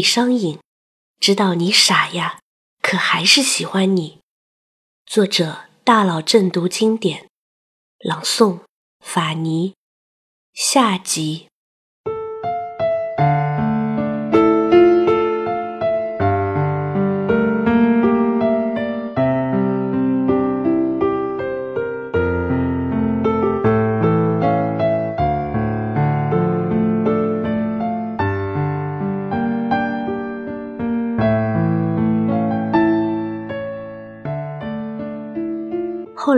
李商隐，知道你傻呀，可还是喜欢你。作者：大佬正读经典，朗诵：法尼。下集。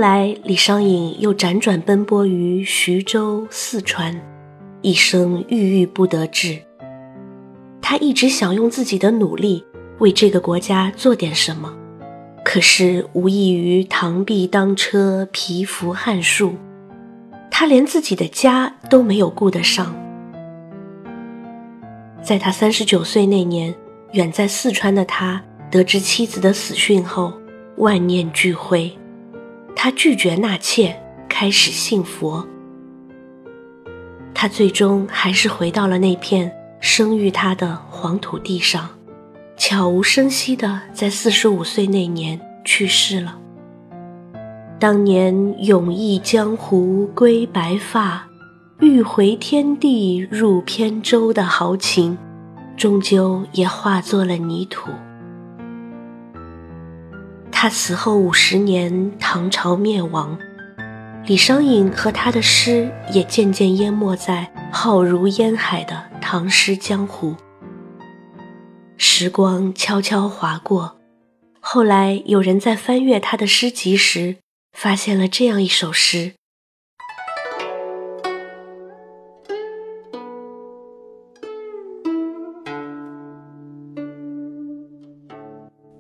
来，李商隐又辗转奔波于徐州、四川，一生郁郁不得志。他一直想用自己的努力为这个国家做点什么，可是无异于螳臂当车、蚍蜉撼树。他连自己的家都没有顾得上。在他三十九岁那年，远在四川的他得知妻子的死讯后，万念俱灰。他拒绝纳妾，开始信佛。他最终还是回到了那片生育他的黄土地上，悄无声息地在四十五岁那年去世了。当年勇毅江湖归白发，欲回天地入扁舟的豪情，终究也化作了泥土。他死后五十年，唐朝灭亡，李商隐和他的诗也渐渐淹没在浩如烟海的唐诗江湖。时光悄悄划过，后来有人在翻阅他的诗集时，发现了这样一首诗。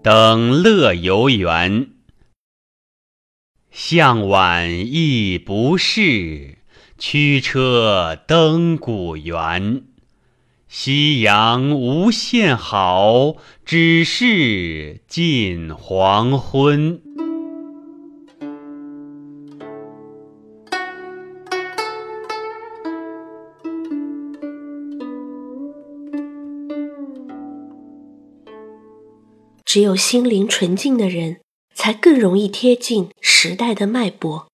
登乐游原，向晚意不适，驱车登古原。夕阳无限好，只是近黄昏。只有心灵纯净的人，才更容易贴近时代的脉搏。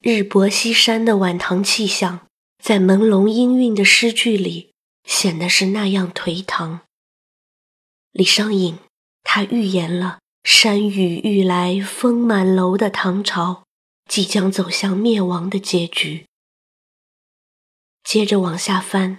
日薄西山的晚唐气象，在朦胧氤氲的诗句里，显得是那样颓唐。李商隐，他预言了山雨欲来风满楼的唐朝，即将走向灭亡的结局。接着往下翻。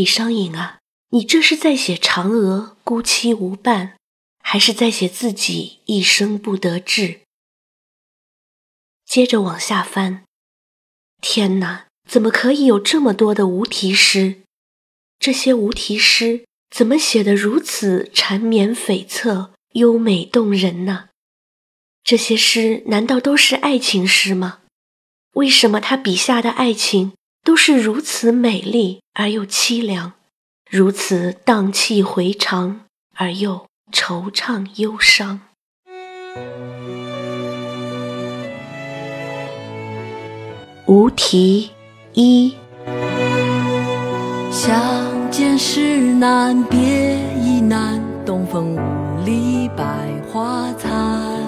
李商隐啊，你这是在写嫦娥孤妻无伴，还是在写自己一生不得志？接着往下翻，天哪，怎么可以有这么多的无题诗？这些无题诗怎么写得如此缠绵悱恻、优美动人呢？这些诗难道都是爱情诗吗？为什么他笔下的爱情？都是如此美丽而又凄凉，如此荡气回肠而又惆怅忧伤。无题一，相见时难别亦难，东风无力百花残。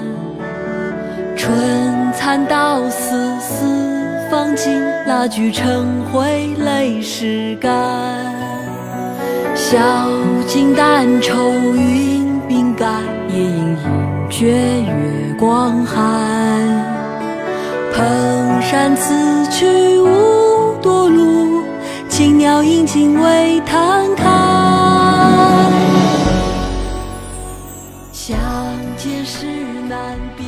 春蚕到死丝。方尽蜡炬成灰泪始干，晓镜但愁云鬓盖，夜莺应觉月光寒。蓬山此去无多路，青鸟引颈为探看。相见时难别。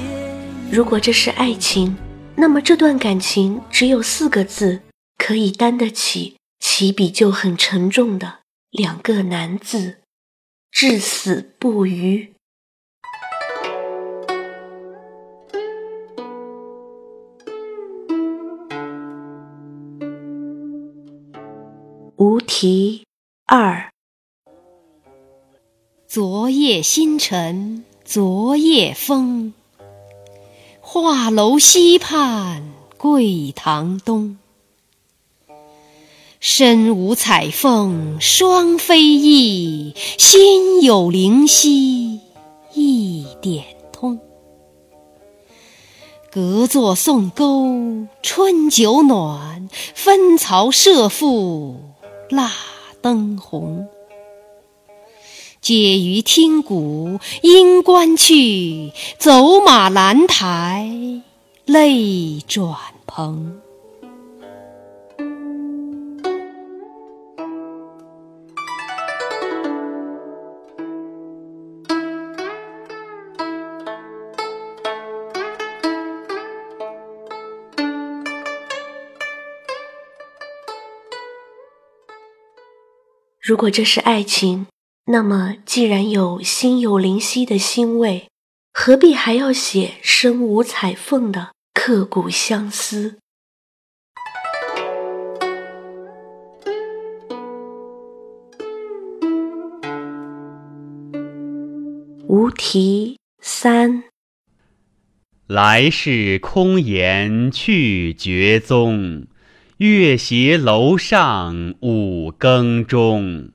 如果这是爱情，那么这段感情只有四个字，可以担得起起笔就很沉重的两个难字：至死不渝。无题二。昨夜星辰，昨夜风。画楼西畔桂堂东。身无彩凤双飞翼，心有灵犀一点通。隔座送钩春酒暖，分曹射覆蜡灯红。解于听鼓应官去，走马兰台泪转蓬。如果这是爱情，那么既然有心有灵犀的欣慰，何必还要写身无彩凤的刻骨相思？无题三。来世空言去绝踪。月斜楼上五更钟，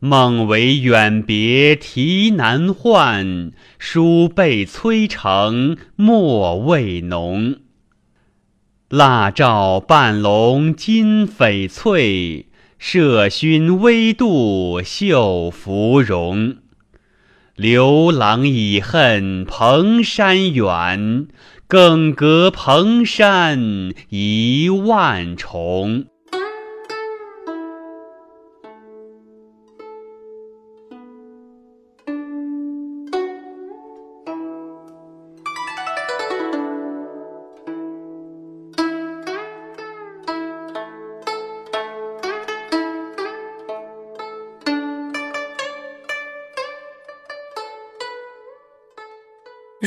梦为远别啼难唤，书被催成墨未浓。蜡照半笼金翡翠，麝熏微度绣芙蓉。刘郎已恨蓬山远。更隔蓬山一万重。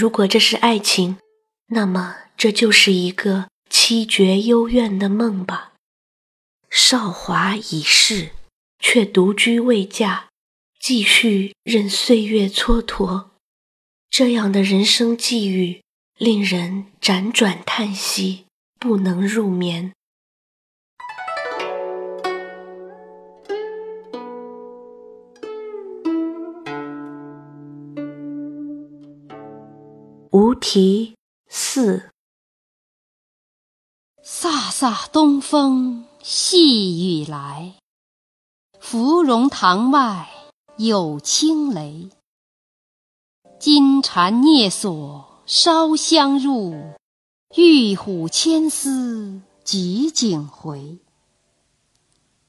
如果这是爱情。那么，这就是一个凄绝幽怨的梦吧。韶华已逝，却独居未嫁，继续任岁月蹉跎。这样的人生际遇，令人辗转叹息，不能入眠。题。四，飒飒东风细雨来，芙蓉塘外有轻雷。金蝉蹑锁烧香入，玉虎牵丝汲井回。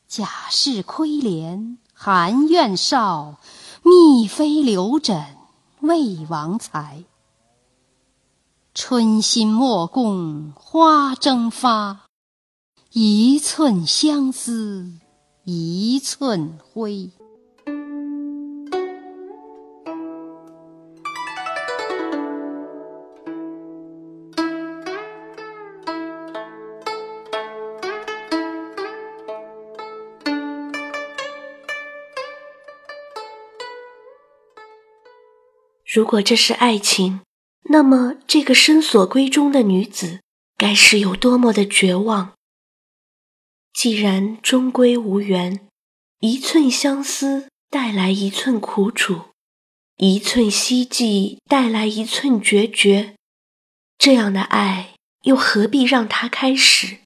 贾氏窥帘含怨少，宓妃留枕魏王才。春心莫共花争发，一寸相思一寸灰。如果这是爱情。那么，这个深锁闺中的女子，该是有多么的绝望？既然终归无缘，一寸相思带来一寸苦楚，一寸希冀带来一寸决绝，这样的爱又何必让它开始？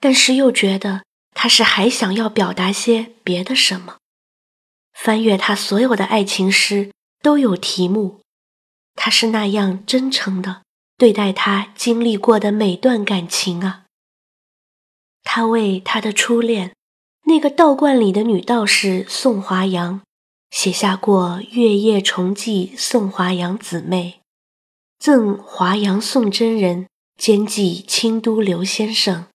但是又觉得他是还想要表达些别的什么。翻阅他所有的爱情诗，都有题目。他是那样真诚的对待他经历过的每段感情啊。他为他的初恋，那个道观里的女道士宋华阳，写下过《月夜重寄宋华阳姊妹》，赠华阳宋真人，兼寄清都刘先生。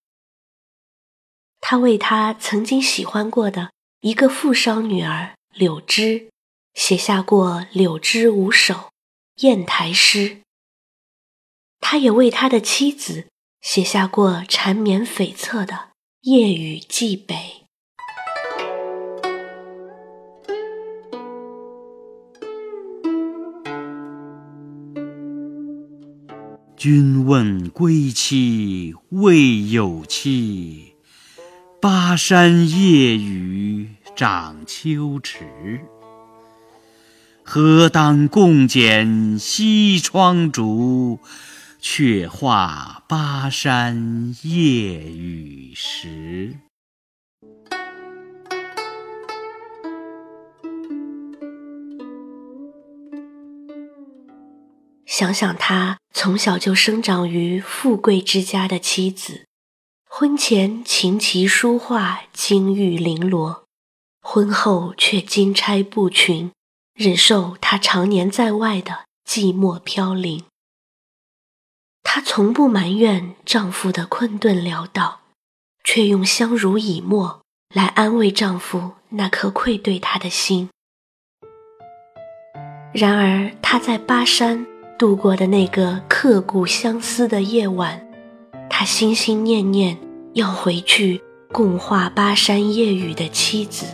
他为他曾经喜欢过的一个富商女儿柳枝，写下过《柳枝五首》砚台诗。他也为他的妻子写下过缠绵悱恻的《夜雨寄北》。君问归期未有期，巴山夜雨涨秋池。何当共剪西窗烛，却话巴山夜雨时。想想他从小就生长于富贵之家的妻子，婚前琴棋书画金玉绫罗，婚后却金钗布裙，忍受他常年在外的寂寞飘零。她从不埋怨丈夫的困顿潦倒，却用相濡以沫来安慰丈夫那颗愧对她的心。然而，她在巴山。度过的那个刻骨相思的夜晚，她心心念念要回去共话巴山夜雨的妻子，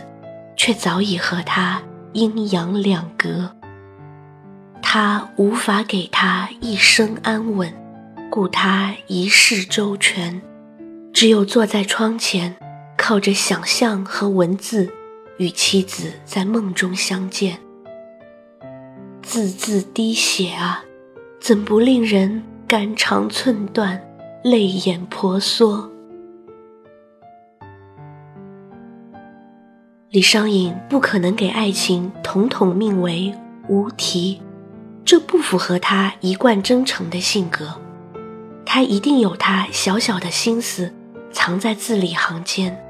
却早已和他阴阳两隔。他无法给他一生安稳，顾他一世周全，只有坐在窗前，靠着想象和文字，与妻子在梦中相见。字字滴血啊！怎不令人肝肠寸断、泪眼婆娑？李商隐不可能给爱情统统命为无题，这不符合他一贯真诚的性格。他一定有他小小的心思藏在字里行间。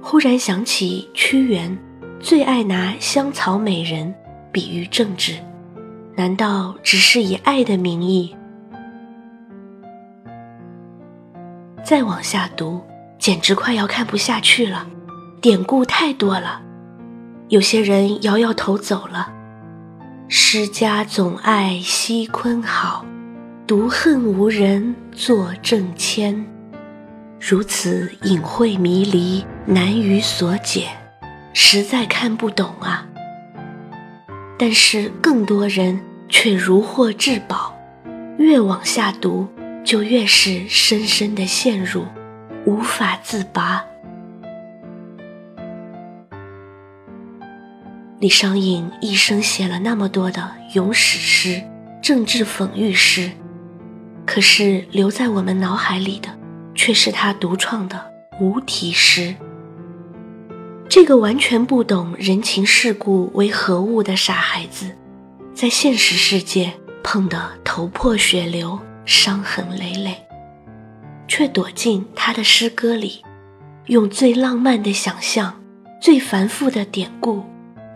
忽然想起屈原，最爱拿香草美人比喻政治。难道只是以爱的名义？再往下读，简直快要看不下去了。典故太多了，有些人摇摇头走了。诗家总爱西昆好，独恨无人作正签。如此隐晦迷离，难于所解，实在看不懂啊。但是更多人却如获至宝，越往下读，就越是深深的陷入，无法自拔。李商隐一生写了那么多的咏史诗、政治讽喻诗，可是留在我们脑海里的，却是他独创的无题诗。这个完全不懂人情世故为何物的傻孩子，在现实世界碰得头破血流、伤痕累累，却躲进他的诗歌里，用最浪漫的想象、最繁复的典故、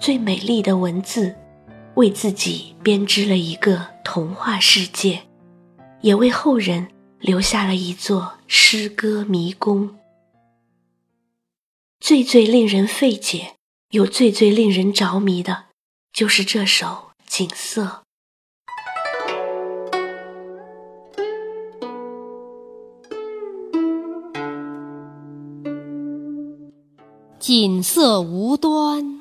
最美丽的文字，为自己编织了一个童话世界，也为后人留下了一座诗歌迷宫。最最令人费解，又最最令人着迷的，就是这首《锦瑟》。锦瑟无端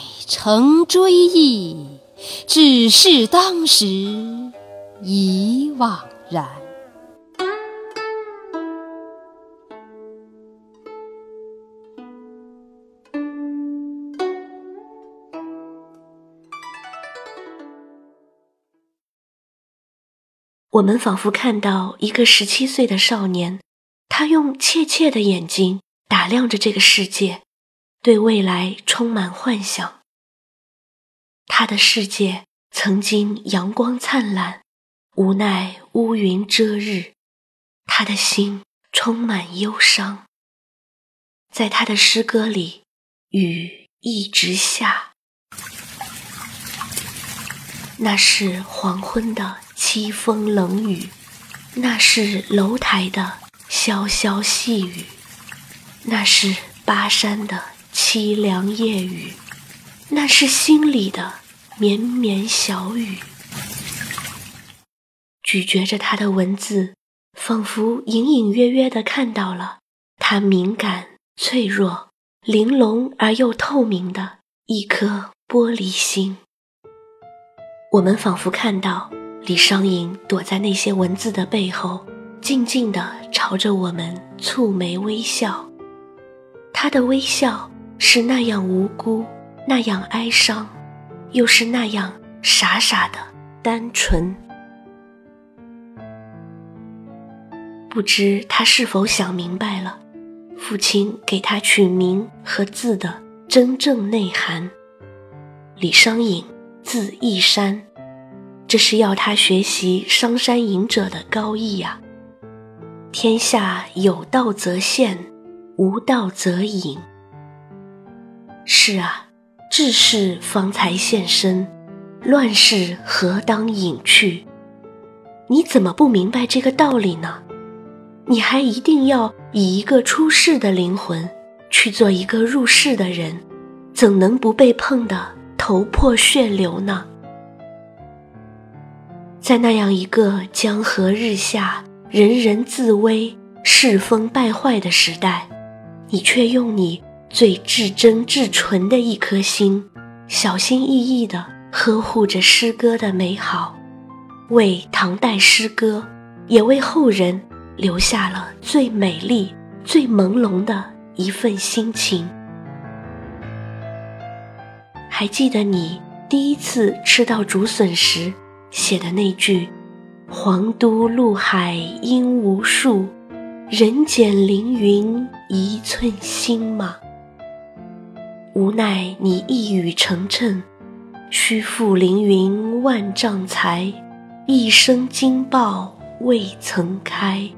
成追忆，只是当时已惘然。我们仿佛看到一个十七岁的少年，他用怯怯的眼睛打量着这个世界，对未来充满幻想。他的世界曾经阳光灿烂，无奈乌云遮日，他的心充满忧伤。在他的诗歌里，雨一直下，那是黄昏的凄风冷雨，那是楼台的潇潇细雨，那是巴山的凄凉夜雨，那是心里的绵绵小雨。咀嚼着他的文字，仿佛隐隐约约地看到了他敏感。脆弱、玲珑而又透明的一颗玻璃心，我们仿佛看到李商隐躲在那些文字的背后，静静地朝着我们蹙眉微笑。他的微笑是那样无辜，那样哀伤，又是那样傻傻的单纯。不知他是否想明白了？父亲给他取名和字的真正内涵。李商隐，字义山，这是要他学习商山隐者的高义呀。天下有道则现，无道则隐。是啊，治世方才现身，乱世何当隐去？你怎么不明白这个道理呢？你还一定要以一个出世的灵魂去做一个入世的人，怎能不被碰得头破血流呢？在那样一个江河日下、人人自危、世风败坏的时代，你却用你最至真至纯的一颗心，小心翼翼地呵护着诗歌的美好，为唐代诗歌，也为后人。留下了最美丽、最朦胧的一份心情。还记得你第一次吃到竹笋时写的那句“皇都陆海应无数，人间凌云一寸心”吗？无奈你一语成谶，虚负凌云万丈才，一生惊爆未曾开。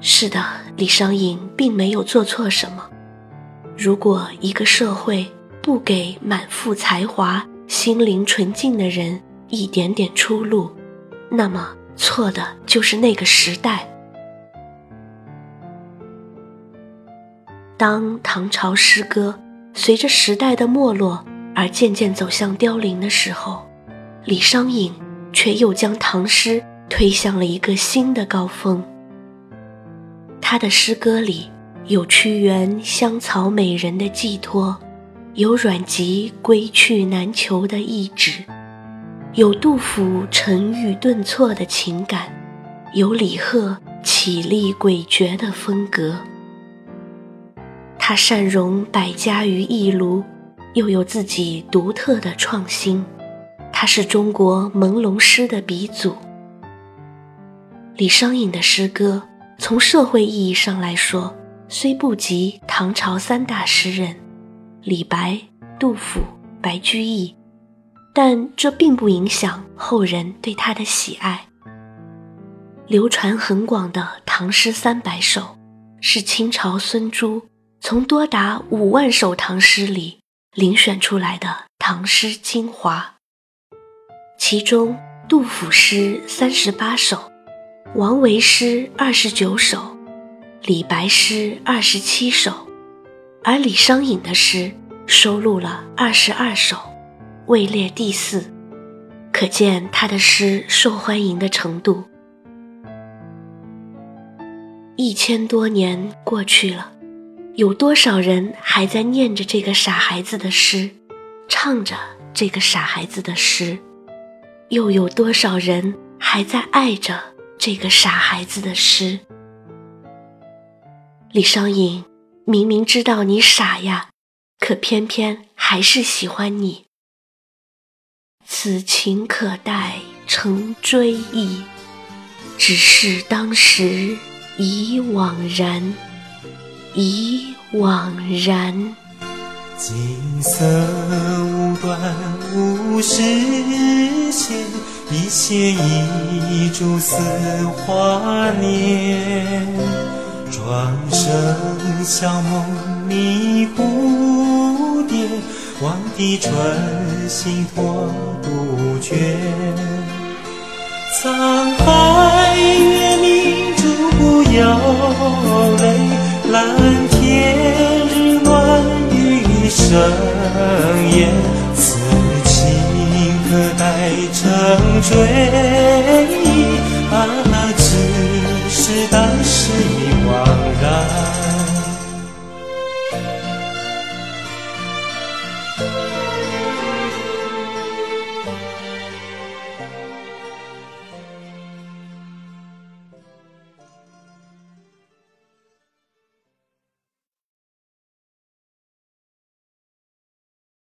是的，李商隐并没有做错什么。如果一个社会不给满腹才华、心灵纯净的人一点点出路，那么错的就是那个时代。当唐朝诗歌随着时代的没落而渐渐走向凋零的时候，李商隐却又将唐诗推向了一个新的高峰。他的诗歌里有屈原香草美人的寄托，有阮籍归去难求的意志，有杜甫沉郁顿挫的情感，有李贺绮丽诡谲的风格。他善融百家于一炉，又有自己独特的创新。他是中国朦胧诗的鼻祖。李商隐的诗歌。从社会意义上来说，虽不及唐朝三大诗人李白、杜甫、白居易，但这并不影响后人对他的喜爱。流传很广的《唐诗三百首》，是清朝孙朱从多达五万首唐诗里遴选出来的唐诗精华。其中，杜甫诗三十八首。王维诗二十九首，李白诗二十七首，而李商隐的诗收录了二十二首，位列第四，可见他的诗受欢迎的程度。一千多年过去了，有多少人还在念着这个傻孩子的诗，唱着这个傻孩子的诗？又有多少人还在爱着？这个傻孩子的诗，李商隐明明知道你傻呀，可偏偏还是喜欢你。此情可待成追忆，只是当时已惘然，已惘然。景色无端无实现，一线一柱似华年。庄生晓梦迷蝴蝶，望帝春心托杜鹃。沧海月明珠不摇泪，蓝天日暖雨生烟。此情可待成追